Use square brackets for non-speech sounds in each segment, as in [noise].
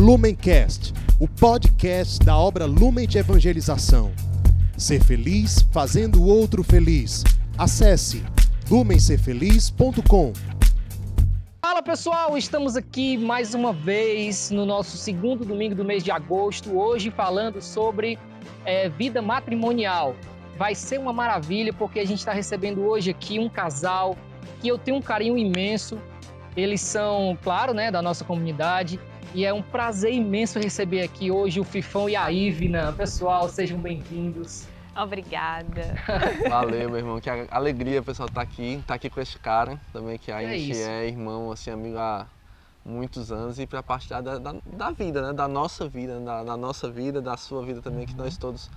Lumencast, o podcast da obra Lumen de Evangelização. Ser feliz fazendo o outro feliz. Acesse lumencerfeliz.com. Fala pessoal, estamos aqui mais uma vez no nosso segundo domingo do mês de agosto, hoje falando sobre é, vida matrimonial. Vai ser uma maravilha porque a gente está recebendo hoje aqui um casal que eu tenho um carinho imenso. Eles são, claro, né, da nossa comunidade e é um prazer imenso receber aqui hoje o Fifão e a Ivna. Pessoal, sejam bem-vindos. Obrigada. [laughs] Valeu, meu irmão. Que alegria, pessoal, estar tá aqui, estar tá aqui com esse cara também, que a É gente isso. é irmão, assim, amigo há muitos anos e para partilhar da, da, da vida, né? Da nossa vida, da, da nossa vida, da sua vida também, que nós todos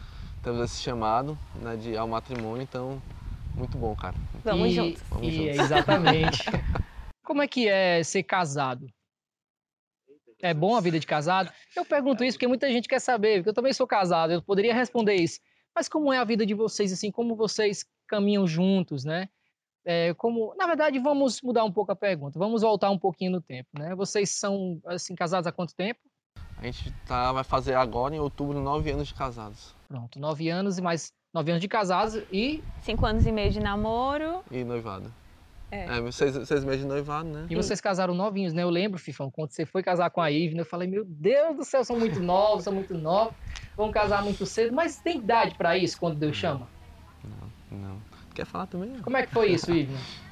temos esse chamado, né, de ao matrimônio. Então, muito bom, cara. Vamos e, juntos. Vamos e- juntos. Exatamente. [laughs] Como é que é ser casado? É bom a vida de casado? Eu pergunto isso porque muita gente quer saber, porque eu também sou casado, eu poderia responder isso. Mas como é a vida de vocês, assim, como vocês caminham juntos, né? É, como, na verdade, vamos mudar um pouco a pergunta, vamos voltar um pouquinho no tempo, né? Vocês são, assim, casados há quanto tempo? A gente tá, vai fazer agora, em outubro, nove anos de casados Pronto, nove anos e mais nove anos de casados e, Cinco anos e meio de namoro. e noivado. É. É, seis, seis meses de noivado, né? e vocês casaram novinhos, né? Eu lembro, Fifão, quando você foi casar com a Ivna, eu falei, meu Deus do céu, são muito [laughs] novos, são muito novos, vão casar muito cedo, mas tem idade pra isso quando Deus chama? Não. Quer falar também? Como é que foi isso, Ivna? [laughs]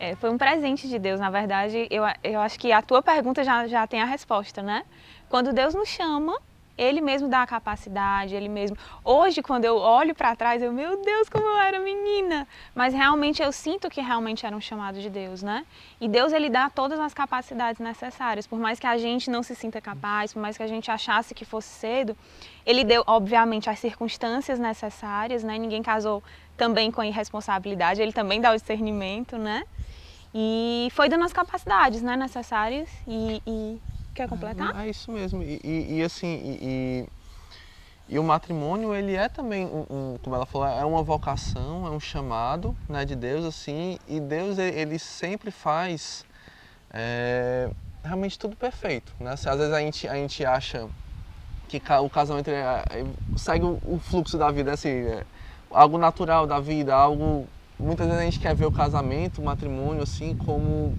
É, foi um presente de Deus. Na verdade, eu, eu acho que a tua pergunta já, já tem a resposta, né? Quando Deus nos chama, Ele mesmo dá a capacidade, Ele mesmo. Hoje, quando eu olho para trás, eu, meu Deus, como eu era menina! Mas realmente eu sinto que realmente era um chamado de Deus, né? E Deus, Ele dá todas as capacidades necessárias. Por mais que a gente não se sinta capaz, por mais que a gente achasse que fosse cedo, Ele deu, obviamente, as circunstâncias necessárias, né? Ninguém casou também com irresponsabilidade, Ele também dá o discernimento, né? E foi dando as capacidades né, necessárias e, e... Quer completar? É isso mesmo. E, e- e, assim, e, e- o matrimônio, ele é também, um, um- como ela falou, é uma vocação, é um chamado né, de Deus, assim, e Deus, ele, sempre faz é, realmente tudo perfeito, né? Assim, às vezes a gente, a gente acha que o casamento é- é- segue o, o fluxo da vida, assim, é algo natural da vida, algo... Muitas vezes a gente quer ver o casamento, o matrimônio, assim, como,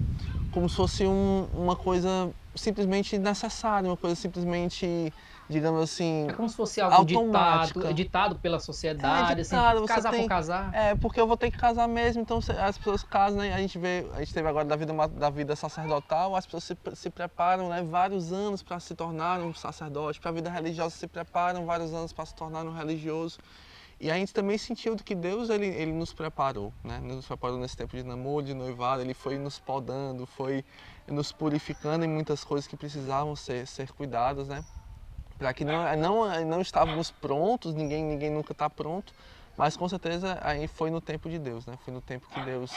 como se fosse um- uma coisa simplesmente necessária, uma coisa simplesmente, digamos assim... É como se fosse algo Automática. ditado, ditado pela sociedade, É, ditado, assim, casar tem- por casar. É, porque eu vou ter que casar mesmo, então as pessoas casam, né? A gente vê, a gente teve agora da vida, da vida sacerdotal, as pessoas se, se preparam, né? Vários anos para se tornar um sacerdote, para a vida religiosa se preparam vários anos para se tornar um religioso. E a gente também sentiu que Deus, ele, ele nos preparou, né? Nos preparou nesse tempo de namoro, de noivado, ele foi nos podando, foi nos purificando em muitas coisas que precisavam ser, ser cuidadas, né? Para que não, não, não estávamos prontos, ninguém, ninguém nunca está pronto, mas com certeza aí foi no tempo de Deus, né? Foi no tempo que Deus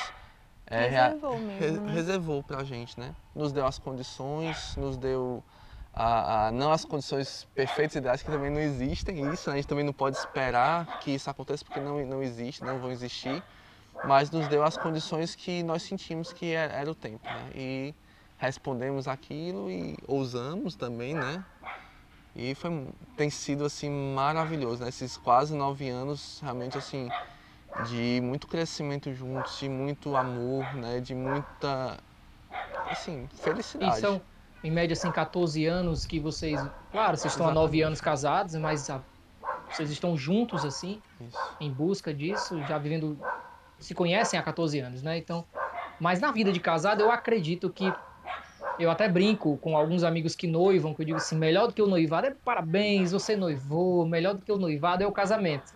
é, Reservou re- mesmo, né? reservou para a gente, né? Nos deu as condições, nos deu a, a- não as condições perfeitas e ideais que também não existem, isso a gente também não pode esperar que isso aconteça porque não, não existe, não vão existir, mas nos deu as condições que nós sentimos que era, era o tempo, né? E respondemos aquilo e ousamos também, né? E foi, tem sido assim maravilhoso, né? Esses quase nove anos realmente assim de muito crescimento juntos, de muito amor, né? De muita assim E felicidade. são, em média, assim, 14 anos que vocês... Claro, vocês estão há 9 Exatamente. anos casados, mas ah, vocês estão juntos, assim, Isso. em busca disso, já vivendo... Se conhecem há 14 anos, né? Então... Mas na vida de casado, eu acredito que... Eu até brinco com alguns amigos que noivam, que eu digo assim, melhor do que o noivado é parabéns, você noivou, melhor do que o noivado é o casamento,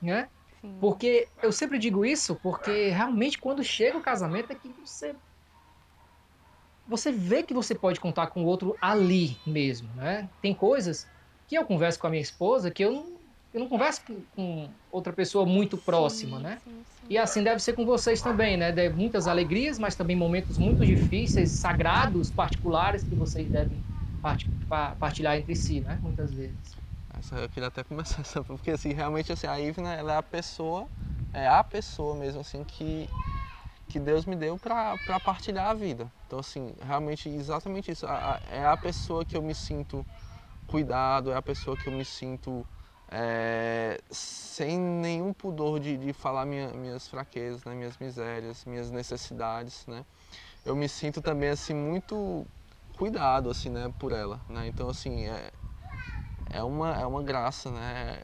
né? Sim. Porque eu sempre digo isso, porque realmente quando chega o casamento é que você você vê que você pode contar com o outro ali mesmo, né? Tem coisas que eu converso com a minha esposa que eu não, eu não converso com, com outra pessoa muito próxima, Sim, né? sim, sim. E assim deve ser com vocês também, né? Deve muitas alegrias, mas também momentos muito difíceis, sagrados, particulares que vocês devem parti- pa- partilhar entre si, né? Muitas vezes. Essa, eu queria até começar [laughs] essa, porque assim, realmente assim, a Ivna, ela é a pessoa, é a pessoa mesmo assim que que Deus me deu para partilhar a vida. Então assim, realmente exatamente isso, a- a- é a pessoa que eu me sinto cuidado, é a pessoa que eu me sinto é, sem nenhum pudor de, de falar minha, minhas fraquezas, né, minhas misérias, minhas necessidades, né. Eu me sinto também assim muito cuidado assim, né, por ela, né. Então assim é, é uma é uma graça, né.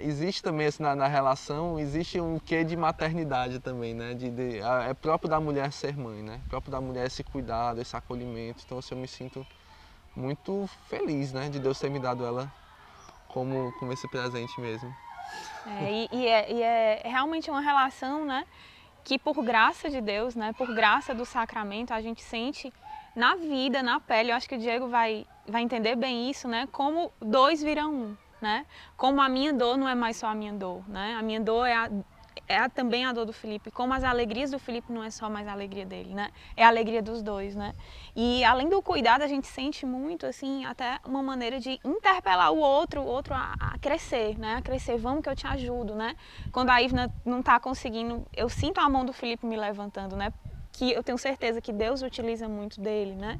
Existe também assim, na, na relação existe um quê de maternidade também, né. De, de, é próprio da mulher ser mãe, né. É próprio da mulher esse cuidado, esse acolhimento. Então assim, eu me sinto muito feliz, né, de Deus ter me dado ela como, como esse presente mesmo. É, e, e, é, e é realmente uma relação, né, que por graça de Deus, né, por graça do sacramento, a gente sente na vida, na pele. Eu acho que o Diego vai, vai entender bem isso, né, como dois viram um, né, como a minha dor não é mais só a minha dor, né, a minha dor é a é também a dor do Felipe, como as alegrias do Felipe não é só mais a alegria dele, né? É a alegria dos dois, né? E além do cuidado, a gente sente muito, assim, até uma maneira de interpelar o outro, o outro a, a crescer, né? A crescer, vamos que eu te ajudo, né? Quando a Ivna não está conseguindo, eu sinto a mão do Felipe me levantando, né? Que eu tenho certeza que Deus utiliza muito dele, né?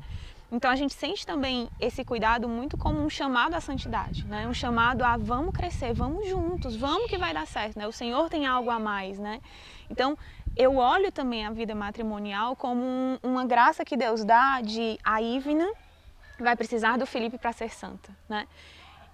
Então a gente sente também esse cuidado muito como um chamado à santidade, né? Um chamado a vamos crescer, vamos juntos, vamos que vai dar certo, né? O Senhor tem algo a mais, né? Então eu olho também a vida matrimonial como um, uma graça que Deus dá de a Ivna vai precisar do Felipe para ser santa, né?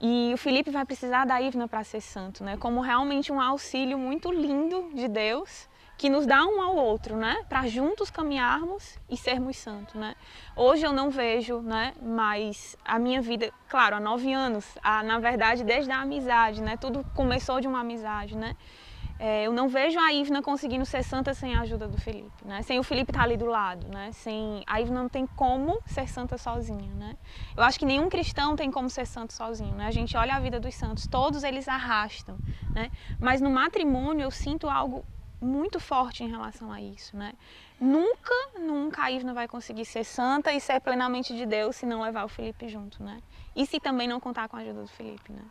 E o Felipe vai precisar da Ivna para ser santo, né? Como realmente um auxílio muito lindo de Deus que nos dá um ao outro, né? Para juntos caminharmos e sermos santos, né? Hoje eu não vejo, né? Mas a minha vida, claro, há nove anos, a, na verdade desde a amizade, né? Tudo começou de uma amizade, né? É, eu não vejo a Ivna conseguindo ser santa sem a ajuda do Felipe, né? Sem o Felipe estar tá ali do lado, né? Sem a Ivna não tem como ser santa sozinha, né? Eu acho que nenhum cristão tem como ser santo sozinho, né? A gente olha a vida dos santos, todos eles arrastam, né? Mas no matrimônio eu sinto algo muito forte em relação a isso, né? Nunca, nunca a Ivna vai conseguir ser santa e ser plenamente de Deus se não levar o Felipe junto, né? E se também não contar com a ajuda do Felipe, né?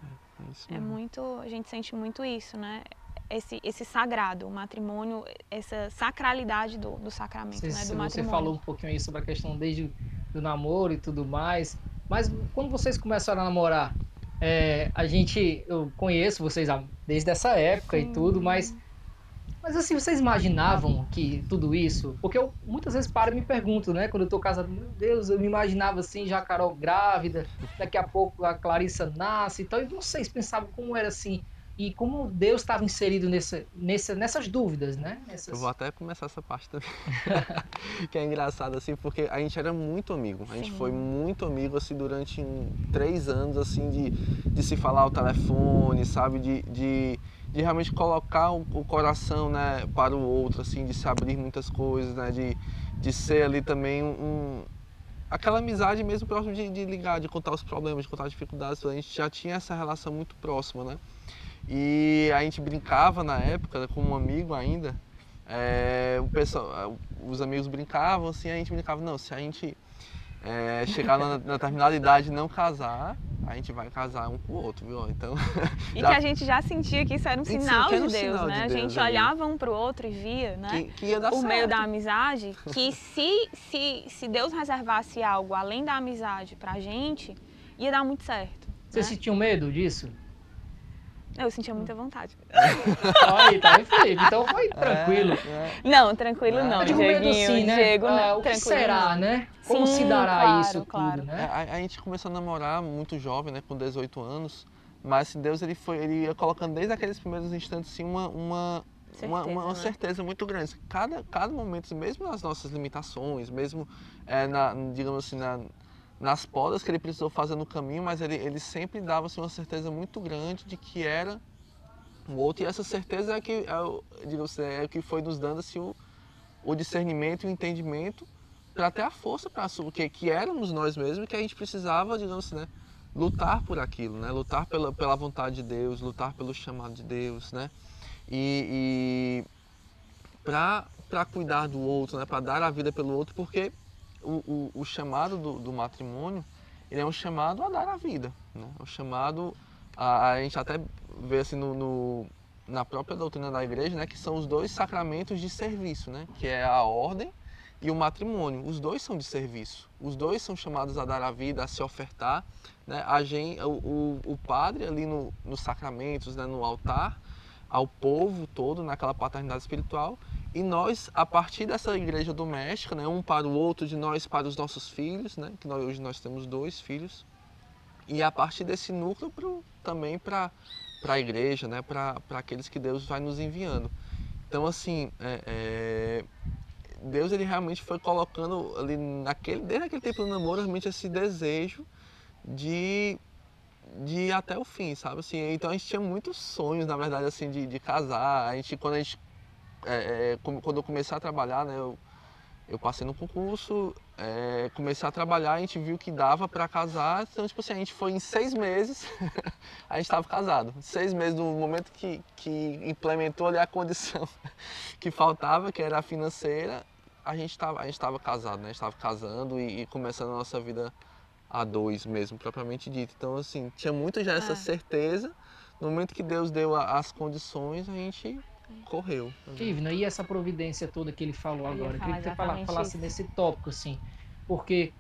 É, é muito, a gente sente muito isso, né? Esse, esse sagrado, o matrimônio, essa sacralidade do, do sacramento, você, né? Do você falou um pouquinho aí sobre a questão desde do namoro e tudo mais, mas quando vocês começaram a namorar, é, a gente, eu conheço vocês desde essa época Sim. e tudo, mas mas assim, vocês imaginavam que tudo isso? Porque eu muitas vezes paro e me pergunto, né? Quando eu tô casado, meu Deus, eu me imaginava assim, já a Carol grávida, daqui a pouco a Clarissa nasce e tal. E vocês pensavam como era assim? E como Deus estava inserido nessa, nessa, nessas dúvidas, né? Nessas... Eu vou até começar essa parte também. [laughs] que é engraçado, assim, porque a gente era muito amigo. A gente Sim. foi muito amigo, assim, durante um, três anos, assim, de, de se falar ao telefone, sabe? De, de de realmente colocar o, o, coração né, para o outro, assim, de se abrir muitas coisas, né, de, de ser ali também um, aquela amizade mesmo próximo de, de, ligar, de contar os problemas, de contar as dificuldades, a gente já tinha essa relação muito próxima, né? E a gente brincava na época, né, como um amigo ainda, é, o pessoal, os amigos brincavam assim, a gente brincava, não, se a gente é, chegar na, na determinada idade e não casar, a gente vai casar um com o outro, viu? Então. [laughs] E já... que a gente já sentia que isso era um sinal de Deus, sinal né? De Deus, a gente olhava um para o outro e via, né? Que, que ia dar Por certo. meio da amizade, [laughs] que se, se, se Deus reservasse algo além da amizade pra gente, ia dar muito certo. Vocês né? sentiam medo disso? Eu sentia muita vontade. [laughs] Aí, tá. Então foi tranquilo. É, é. Não, tranquilo não. Eu digo medo sim, né? Diego, ah, o que será, não. né? Como sim, se dará claro, isso claro. tudo, né? A, a, gente começou a namorar muito jovem, né? Com 18 anos. Mas assim, Deus ele foi, ele ia colocando desde aqueles primeiros instantes assim, uma, uma, certeza, uma, uma, uma né? certeza muito grande. Cada, cada momento, mesmo nas nossas limitações, mesmo, é, na, digamos assim, na, nas podas que ele precisou fazer no caminho, mas ele, ele sempre dava assim, uma certeza muito grande de que era o outro, e essa certeza é que, é, assim, é que foi nos dando assim, o, o discernimento e o entendimento para ter a força para que, que éramos nós mesmos que a gente precisava, digamos assim, né, lutar por aquilo, né, lutar pela, pela vontade de Deus, lutar pelo chamado de Deus, né, e, e para cuidar do outro, né, para dar a vida pelo outro, porque o, o, o chamado do, do, matrimônio ele é um chamado a dar a vida, né? É um chamado a, a gente até vê assim no, no, na própria doutrina da igreja, né, que são os dois sacramentos de serviço, né, que é a ordem e o matrimônio. Os dois são de serviço. Os dois são chamados a dar a vida, a se ofertar. Né? A gente, o, o, o padre ali no, nos sacramentos, né? no altar, ao povo todo, naquela paternidade espiritual. E nós, a partir dessa igreja doméstica, né? um para o outro, de nós para os nossos filhos, né? que nós, hoje nós temos dois filhos. E a partir desse núcleo pro, também para a igreja, né? para aqueles que Deus vai nos enviando. Então, assim, é, é Deus ele realmente foi colocando ali naquele, desde aquele tempo do namoro, realmente esse desejo de, de ir até o fim, sabe? Assim, então a gente tinha muitos sonhos, na verdade, assim, de, de casar. A gente, quando a gente, é, é, quando eu comecei a trabalhar, né, eu, eu passei no concurso, é, comecei a trabalhar, a gente viu que dava para casar, então, tipo assim, a gente foi em seis meses, [laughs] a gente estava casado. Seis meses do momento que, que implementou ali a condição [laughs] que faltava, que era a financeira, a gente estava casado, né? A gente estava casando e, e, começando a nossa vida a dois mesmo, propriamente dito. Então, assim, tinha muito já essa é. certeza. No momento que Deus deu a, as condições, a gente correu. Ivna, e essa providência toda que ele falou agora? Eu queria que você falasse, falasse nesse tópico, assim, porque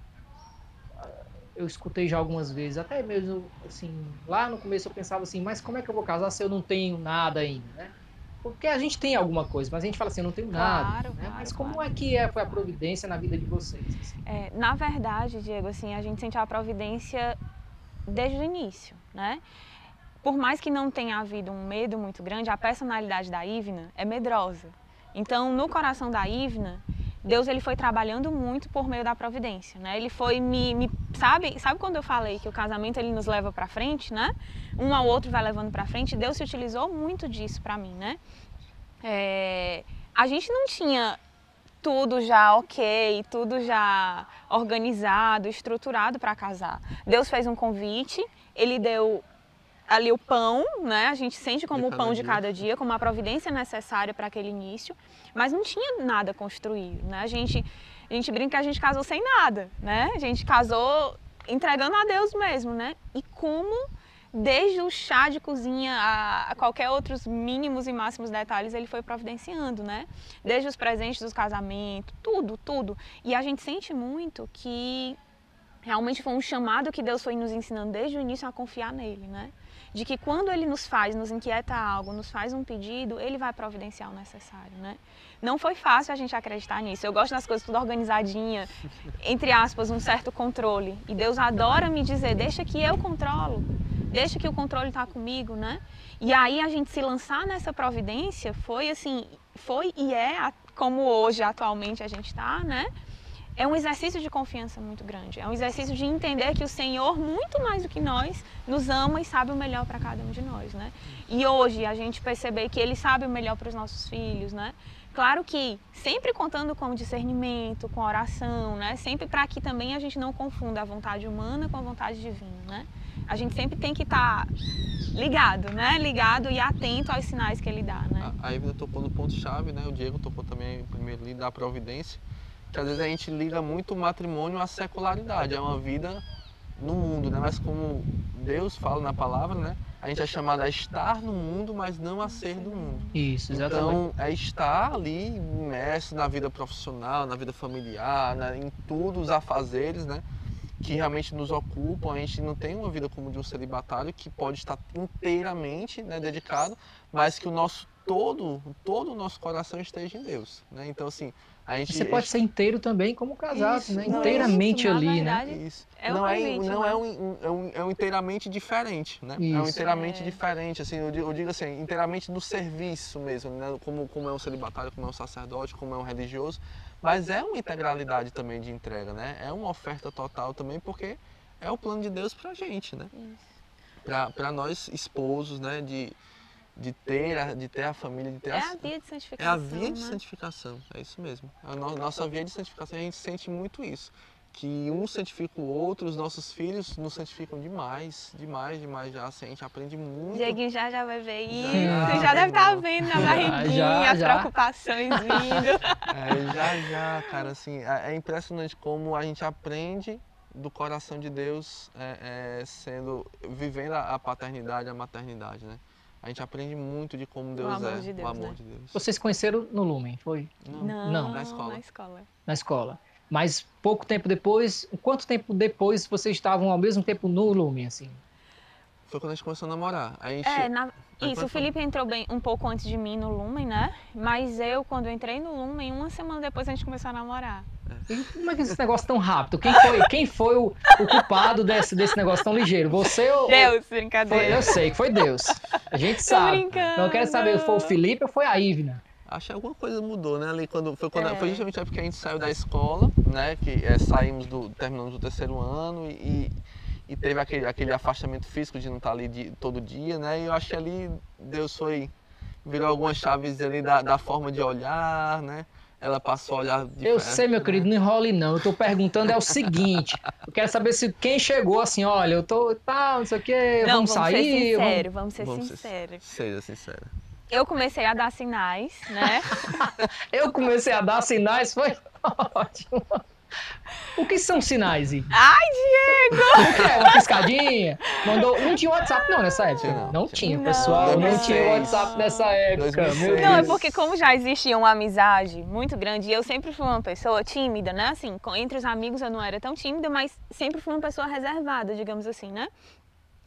ah, eu escutei já algumas vezes, até mesmo, assim, lá no começo eu pensava assim, mas como é que eu vou casar se eu não tenho nada ainda, né? Porque a gente tem alguma coisa, mas a gente fala assim, eu não tenho nada. Claro, né? claro, mas como claro. é que é, foi a providência na vida de vocês? Assim? É, na verdade, Diego, assim, a gente sentiu a providência desde o início, né? Por mais que não tenha havido um medo muito grande, a personalidade da Ivna é medrosa. Então, no coração da Ivna, Deus ele foi trabalhando muito por meio da providência, né? Ele foi me, me sabe, sabe quando eu falei que o casamento ele nos leva para frente, né? Um ao outro vai levando para frente. Deus se utilizou muito disso para mim, né? É, a gente não tinha tudo já ok, tudo já organizado, estruturado para casar. Deus fez um convite, ele deu ali o pão, né? A gente sente como o pão de cada dia, como a providência necessária para aquele início, mas não tinha nada construído, né? A gente, a gente brinca que a gente casou sem nada, né? A gente casou entregando a Deus mesmo, né? E como desde o chá de cozinha a, a, qualquer outros mínimos e máximos detalhes ele foi providenciando, né? Desde os presentes do casamento, tudo, tudo. E a gente sente muito que realmente foi um chamado que Deus foi nos ensinando desde o início a confiar nele, né? de que quando ele nos faz, nos inquieta algo, nos faz um pedido, ele vai providenciar o necessário, né? Não foi fácil a gente acreditar nisso. Eu gosto das coisas tudo organizadinha, [laughs] entre aspas, um certo controle. E Deus adora me dizer, deixa que eu controlo, deixa que o controle está comigo, né? E aí a gente se lançar nessa providência foi assim, foi e é como hoje atualmente a gente está, né? É um exercício de confiança muito grande. É um exercício de entender que o Senhor, muito mais do que nós, nos ama e sabe o melhor para cada um de nós, né? E hoje a gente perceber que Ele sabe o melhor para os nossos filhos, né? Claro que sempre contando com discernimento, com oração, né? Sempre para que também a gente não confunda a vontade humana com a vontade divina, né? A gente sempre tem que estar tá ligado, né? Ligado e atento aos sinais que ele dá, né? A, Ivna tocou no ponto-chave, né? O Diego tocou também primeiro ali da providência que às vezes a gente liga muito o matrimônio à secularidade, é uma vida no mundo, né? Mas como Deus fala na palavra, né? A gente é chamado a estar no mundo, mas não a ser do mundo. Isso, exatamente. Então, é estar ali imerso na vida profissional, na vida familiar, né? em todos os afazeres, né? Que realmente nos ocupam. A gente não tem uma vida como de um celibatário que pode estar inteiramente né, dedicado, mas que o nosso todo, todo o nosso coração esteja em Deus, né? Então, assim, gente, Você pode ser inteiro também como casado, isso, né? Inteiramente ali, verdade, né? Isso. É não, é, não é, um, é, um, é um inteiramente diferente, né? Isso. É um inteiramente é. diferente, assim, eu digo, eu digo, assim, inteiramente no serviço mesmo, né? Como, como é um celibatário, como é um sacerdote, como é um religioso. Mas é uma integralidade também de entrega, né? É uma oferta total também, porque é o plano de Deus pra gente, né? Para nós esposos, né? De, de ter, a, de ter a família, de ter é a, a via de santificação. É a via né? de santificação, é isso mesmo. A no, nossa via de santificação, a gente sente muito isso. Que um santifica o outro, os nossos filhos nos santificam demais, demais, demais já. Assim, a gente aprende muito. Dieguinho já já vai ver isso, já, já deve estar tá vendo na barriguinha [laughs] já, as preocupações [laughs] vindo. É, já, já, cara, assim, é, é impressionante como a gente aprende do coração de Deus é, é, sendo vivendo a paternidade, a maternidade, né? A gente aprende muito de como Deus amor é, de Deus, o amor né? de Deus. Vocês conheceram no Lumen, foi? Não, Não. Na escola. Na escola. Na escola. Mas pouco tempo depois, quanto tempo depois vocês estavam ao mesmo tempo no Lumen, assim? Foi quando a gente começou a namorar. A gente, É, na- isso, o Felipe entrou bem um pouco antes de mim no Lumen, né? Mas eu, quando eu entrei no Lumen, uma semana depois a gente começou a namorar. Como é que esse negócio tão rápido? Quem foi, quem foi o, o culpado desse, desse negócio tão ligeiro? Você ou. Deus, Foi, brincadeira. eu sei que foi Deus. A gente sabe. brincando. Não eu quero saber, foi o Felipe ou foi a Ivna? Acho que alguma coisa mudou, né? Ali quando foi, quando, É. foi justamente a época que a gente saiu da escola, né? Que é, saímos do. terminamos o terceiro ano e, e teve aquele, aquele afastamento físico de não estar ali de, todo dia, né? E eu acho que ali Deus foi. virou algumas chaves ali da, da forma de olhar, né? Ela passou a olhar de Eu perto, sei, meu né? querido, não enrole não. Eu tô perguntando é o seguinte. Eu quero saber se quem chegou assim, olha, eu tô tal, não sei o quê, Não, vamos, vamos ser sair. vamos- sinceros, vamos ser Vamos ser- sinceros. Seja sincera. Eu comecei a dar sinais, né? [laughs] Eu comecei a dar sinais, foi [laughs] ótimo. O que são sinais? Ai, Diego! O que é? Uma piscadinha? Mandou. Não tinha WhatsApp, não, nessa época. Não. Não Tinha. Não. pessoal. Não 2006. tinha WhatsApp nessa época. 2006. Meu Não, é porque como já existia uma amizade muito grande, e eu sempre fui uma pessoa tímida, né? Assim, entre os amigos eu não era tão tímida, mas sempre fui uma pessoa reservada, digamos assim, né?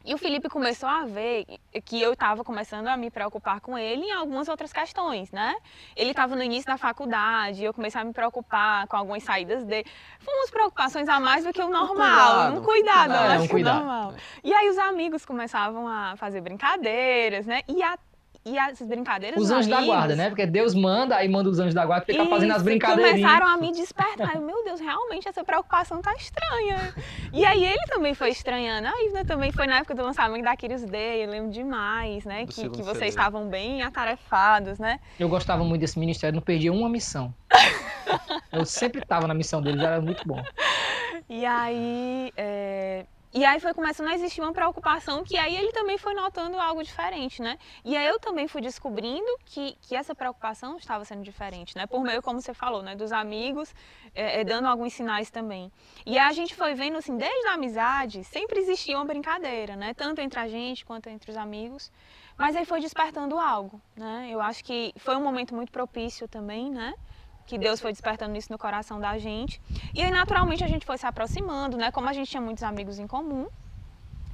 E o Felipe começou a ver que eu estava começando a me preocupar com ele em algumas outras questões, né? Ele estava no início da faculdade, eu comecei a me preocupar com algumas saídas dele. Umas preocupações a mais do que o normal, cuidado, um cuidado, cuidado. É, acho um que cuidado. normal. E aí os amigos começavam a fazer brincadeiras, né? E, a, e as brincadeiras Os anjos da amigos- guarda, né? Porque Deus manda, aí manda os anjos da guarda ficar fazendo as isso, brincadeirinhas. começaram a me despertar. Eu, meu Deus, realmente essa preocupação tá estranha. E aí ele também foi estranhando. A Ivna também foi na época do lançamento da Curious Day, eu lembro demais, né? Do Que, que vocês CD. estavam bem atarefados, né? Eu gostava muito desse ministério, não perdia uma missão. Eu sempre tava na missão deles, era muito bom. E aí. é, E aí foi começando a existir uma preocupação que aí ele também foi notando algo diferente, né? E aí eu também fui descobrindo que, que essa preocupação estava sendo diferente, né? Por meio, como você falou, né? Dos amigos, é, é, dando alguns sinais também. E aí a gente foi vendo, assim, desde a amizade, sempre existia uma brincadeira, né? Tanto entre a gente quanto entre os amigos. Mas aí foi despertando algo, né? Eu acho que foi um momento muito propício também, né? Que Deus foi despertando isso no coração da gente. E aí, naturalmente, a gente foi se aproximando, né? Como a gente tinha muitos amigos em comum,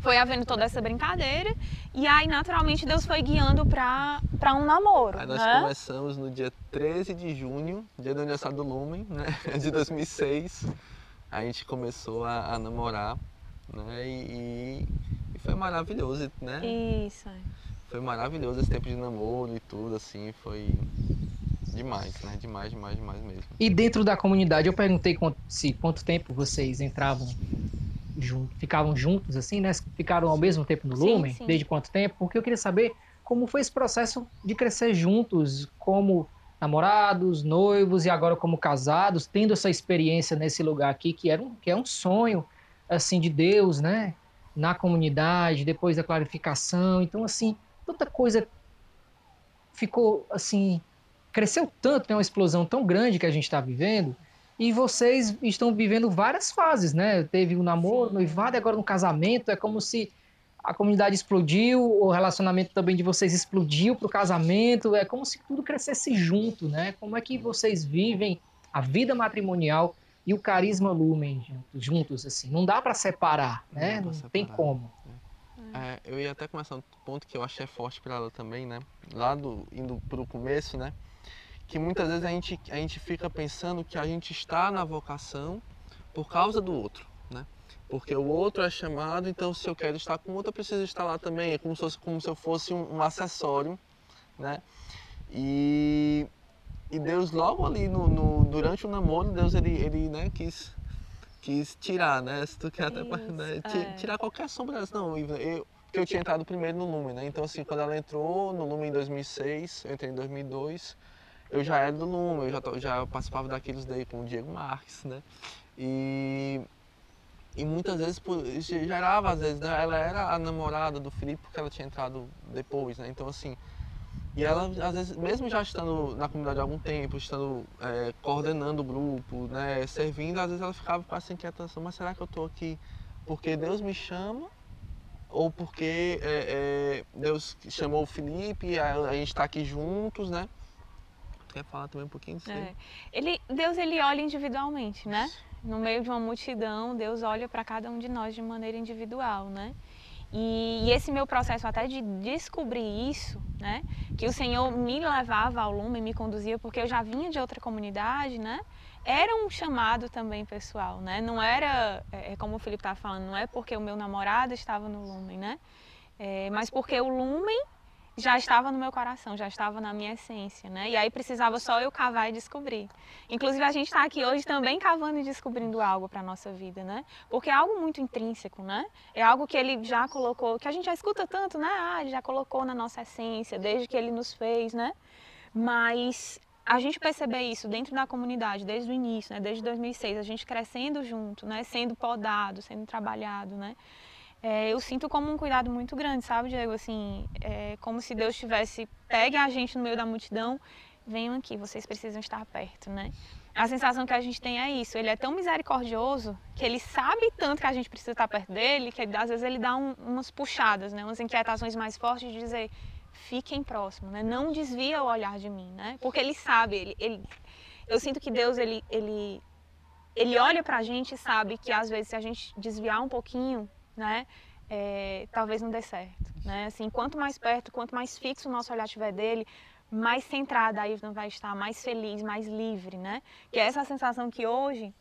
foi havendo toda essa brincadeira. E aí, naturalmente, Deus foi guiando para um namoro, Aí nós né? começamos no dia 13 de junho, dia do aniversário do Lumen, né? [laughs] De 2006. A gente começou a, a namorar, né? E, e foi maravilhoso, né? Isso. é. Foi maravilhoso esse tempo de namoro e tudo, assim, foi demais, né? Demais, demais, demais mesmo. E dentro da comunidade, eu perguntei quanto, se quanto tempo vocês entravam juntos, ficavam juntos, assim, né? Ficaram ao mesmo tempo no Sim, Lumen? sim. Desde quanto tempo? Porque eu queria saber como foi esse processo de crescer juntos, como namorados, noivos e agora como casados, tendo essa experiência nesse lugar aqui, que, era um, que é um sonho, assim, de Deus, né? Na comunidade, depois da clarificação. Então, assim, tanta coisa ficou, assim, cresceu tanto, né? Uma explosão tão grande que a gente está vivendo. E vocês estão vivendo várias fases, né? Teve o namoro, Sim. noivado, e agora no casamento. É como se a comunidade explodiu, o relacionamento também de vocês explodiu para o casamento. É como se tudo crescesse junto, né? Como é que vocês vivem a vida matrimonial e o carisma lumen juntos, assim? Não dá para separar, né? Não Não, tem separar. como. É, eu ia até começar um ponto que eu achei forte para ela também, né? Lá do, indo pro começo, né? Que muitas vezes a gente, a gente fica pensando que a gente está na vocação por causa do outro, né? Porque o outro é chamado, então se eu quero estar com o outro, eu preciso estar lá também. É como se, fosse- como se eu fosse um, um acessório, né? E, e Deus logo ali no, no- durante o namoro, Deus ele, ele né, quis quis tirar, né? Se tu quer até né, é. tirar qualquer sombra. Não, eu, porque eu tinha entrado primeiro no Lumen, né? Então, assim, quando ela entrou no Lumen em 2006, eu entrei em 2002, eu já era do Lumen, eu já, já participava daqueles daí com o Diego Marques, né? E, e muitas vezes por- gerava, às vezes, né? ela era a namorada do Felipe porque ela tinha entrado depois, né? Então, assim, e ela, às vezes, mesmo já estando na comunidade há algum tempo, estando é, coordenando o grupo, né, servindo, às vezes ela ficava com essa inquietação, mas será que eu estou aqui porque Deus me chama ou porque é, é, Deus chamou o Felipe, a, a gente está aqui juntos, né? Quer falar também um pouquinho disso é. ele, Deus ele olha individualmente, né? No meio de uma multidão, Deus olha para cada um de nós de maneira individual, né? E, e, esse meu processo até de descobrir isso, né? Que o Senhor me levava ao lume, me conduzia, porque eu já vinha de outra comunidade, né? Era um chamado também pessoal, né? Não era, é, é como o Felipe estava falando, não é porque o meu namorado estava no lumen, né? É, mas porque o lumen já estava no meu coração, já estava na minha essência, né? E aí precisava só eu cavar e descobrir. Inclusive a gente está aqui hoje também cavando e descobrindo algo para nossa vida, né? Porque é algo muito intrínseco, né? É algo que ele já colocou, que a gente já escuta tanto, né? Ah, ele já colocou na nossa essência, desde que ele nos fez, né? Mas a gente perceber isso dentro da comunidade, desde o início, né? Desde 2006, a gente crescendo junto, né? Sendo podado, sendo trabalhado, né? É, eu sinto como um cuidado muito grande, sabe, Diego? Assim, é como se Deus tivesse, pegue a gente no meio da multidão, venham aqui, vocês precisam estar perto, né? A sensação que a gente tem é isso, ele é tão misericordioso que ele sabe tanto que a gente precisa estar perto dele, que às vezes ele dá um, umas puxadas, né? umas inquietações mais fortes de dizer, fiquem próximos, né? não desvia o olhar de mim, né? porque ele sabe, ele, ele... eu sinto que Deus, ele, ele, ele olha pra gente e sabe que às vezes se a gente desviar um pouquinho, né? É, talvez não dê certo, né? Assim, quanto mais perto, quanto mais fixo o nosso olhar tiver dele, mais centrada a Ivna vai estar, mais feliz, mais livre, né? Que é essa sensação que hoje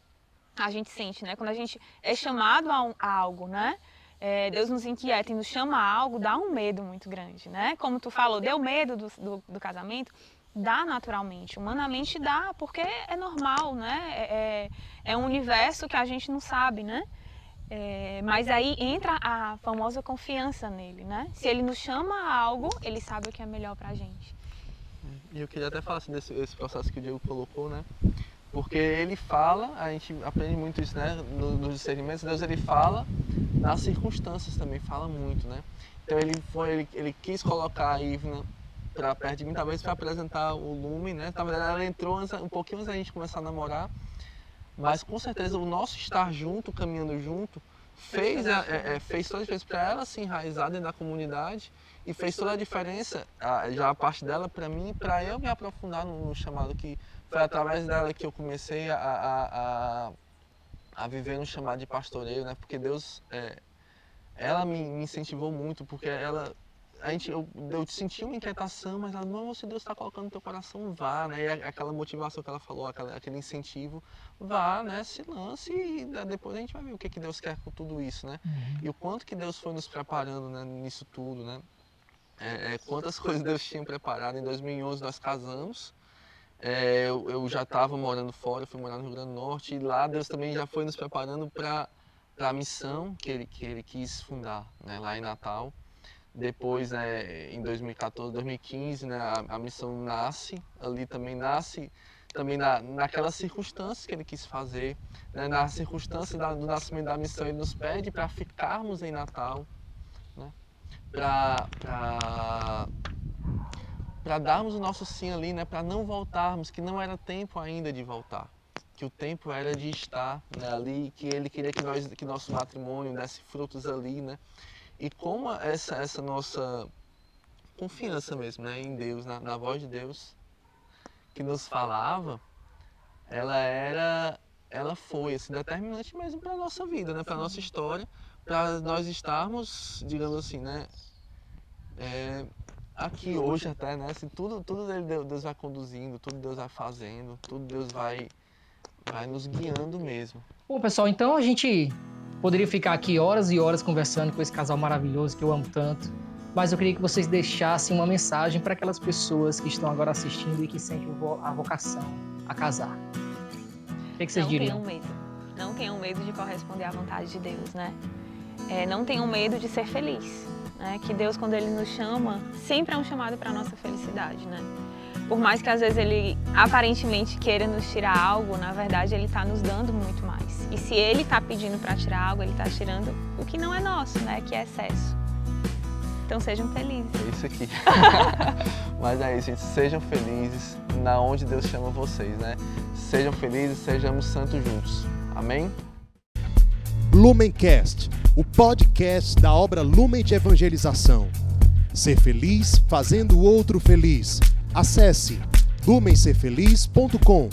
a gente sente, né? Quando a gente é chamado a, um, a algo, né? É, Deus nos inquieta e nos chama a algo, dá um medo muito grande, né? Como tu falou, deu medo do, do, do casamento, dá naturalmente, humanamente dá, porque é normal, né? É, é, é um universo que a gente não sabe, né? É, mas aí entra a famosa confiança nele, né? Se ele nos chama a algo, ele sabe o que é melhor pra gente. E eu queria até falar assim, desse esse processo que o Diego colocou, né? Porque ele fala, a gente aprende muito isso, né? Nos discernimentos, Deus ele fala nas circunstâncias também, fala muito, né? Então ele foi, ele, ele quis colocar a Ivna para perto de mim, talvez para apresentar o Lume, né? Na verdade, ela entrou um pouquinho antes da gente começar a namorar. Mas com certeza o nosso estar junto, caminhando junto, fez, a, é, é, fez toda a diferença para ela se enraizar dentro da comunidade e fez toda a diferença, já a parte dela para mim, para eu me aprofundar no, no, chamado que foi através dela que eu comecei a, a, a, a viver no chamado de pastoreio, né? Porque Deus, é, ela me, me incentivou muito, porque ela a gente, eu, eu senti uma inquietação, mas ela, não, se Deus está colocando no teu coração, vá, né? E aquela motivação que ela falou, aquela, aquele incentivo, vá, né? Se lance e depois a gente vai ver o que, que Deus quer com tudo isso, né? Uhum. E o quanto que Deus foi nos preparando né, nisso tudo, né? É, é, quantas [laughs] coisas Deus tinha preparado. Em 2011 nós casamos, é, eu, eu, já estava morando fora, fui morar no Rio Grande do Norte, e lá Deus também já foi nos preparando para a missão que ele, que ele quis fundar, né? Lá em Natal. Depois, né, em 2014, 2015, né, a, a, missão nasce, ali também nasce, também na, naquelas circunstâncias que ele quis fazer, né, na circunstância da, do nascimento da missão, ele nos pede para ficarmos em Natal, né, para darmos o nosso sim ali, né, para não voltarmos, que não era tempo ainda de voltar que o tempo era de estar né, ali, que ele queria que nós, que nosso matrimônio desse frutos ali, né? E como essa, essa nossa confiança mesmo né, em Deus, na, na voz de Deus que nos falava, ela era, ela foi assim, determinante mesmo para a nossa vida, né, para a nossa história, para nós estarmos, digamos assim, né, é, aqui hoje até, né, assim, tudo, tudo Deus vai conduzindo, tudo Deus vai fazendo, tudo Deus vai, vai nos guiando mesmo. Bom, pessoal, então a gente Poderia ficar aqui horas e horas conversando com esse casal maravilhoso que eu amo tanto, mas eu queria que vocês deixassem uma mensagem para aquelas pessoas que estão agora assistindo e que sentem a vocação a casar. O que, que vocês não diriam? Não tenham medo. Não tenham medo de corresponder à vontade de Deus, né? É, não tenham medo de ser feliz. Né? Que Deus, quando Ele nos chama, sempre é um chamado para a nossa felicidade, né? Por mais que às vezes Ele aparentemente queira nos tirar algo, na verdade Ele está nos dando muito mais. E se ele está pedindo para tirar algo, ele está tirando o que não é nosso, né? Que é excesso. Então sejam felizes. É isso aqui. [laughs] Mas é isso, gente. Sejam felizes na onde Deus chama vocês, né? Sejam felizes, sejamos santos juntos. Amém? Lumencast o podcast da obra Lumen de Evangelização. Ser feliz fazendo o outro feliz. Acesse lumencerfeliz.com.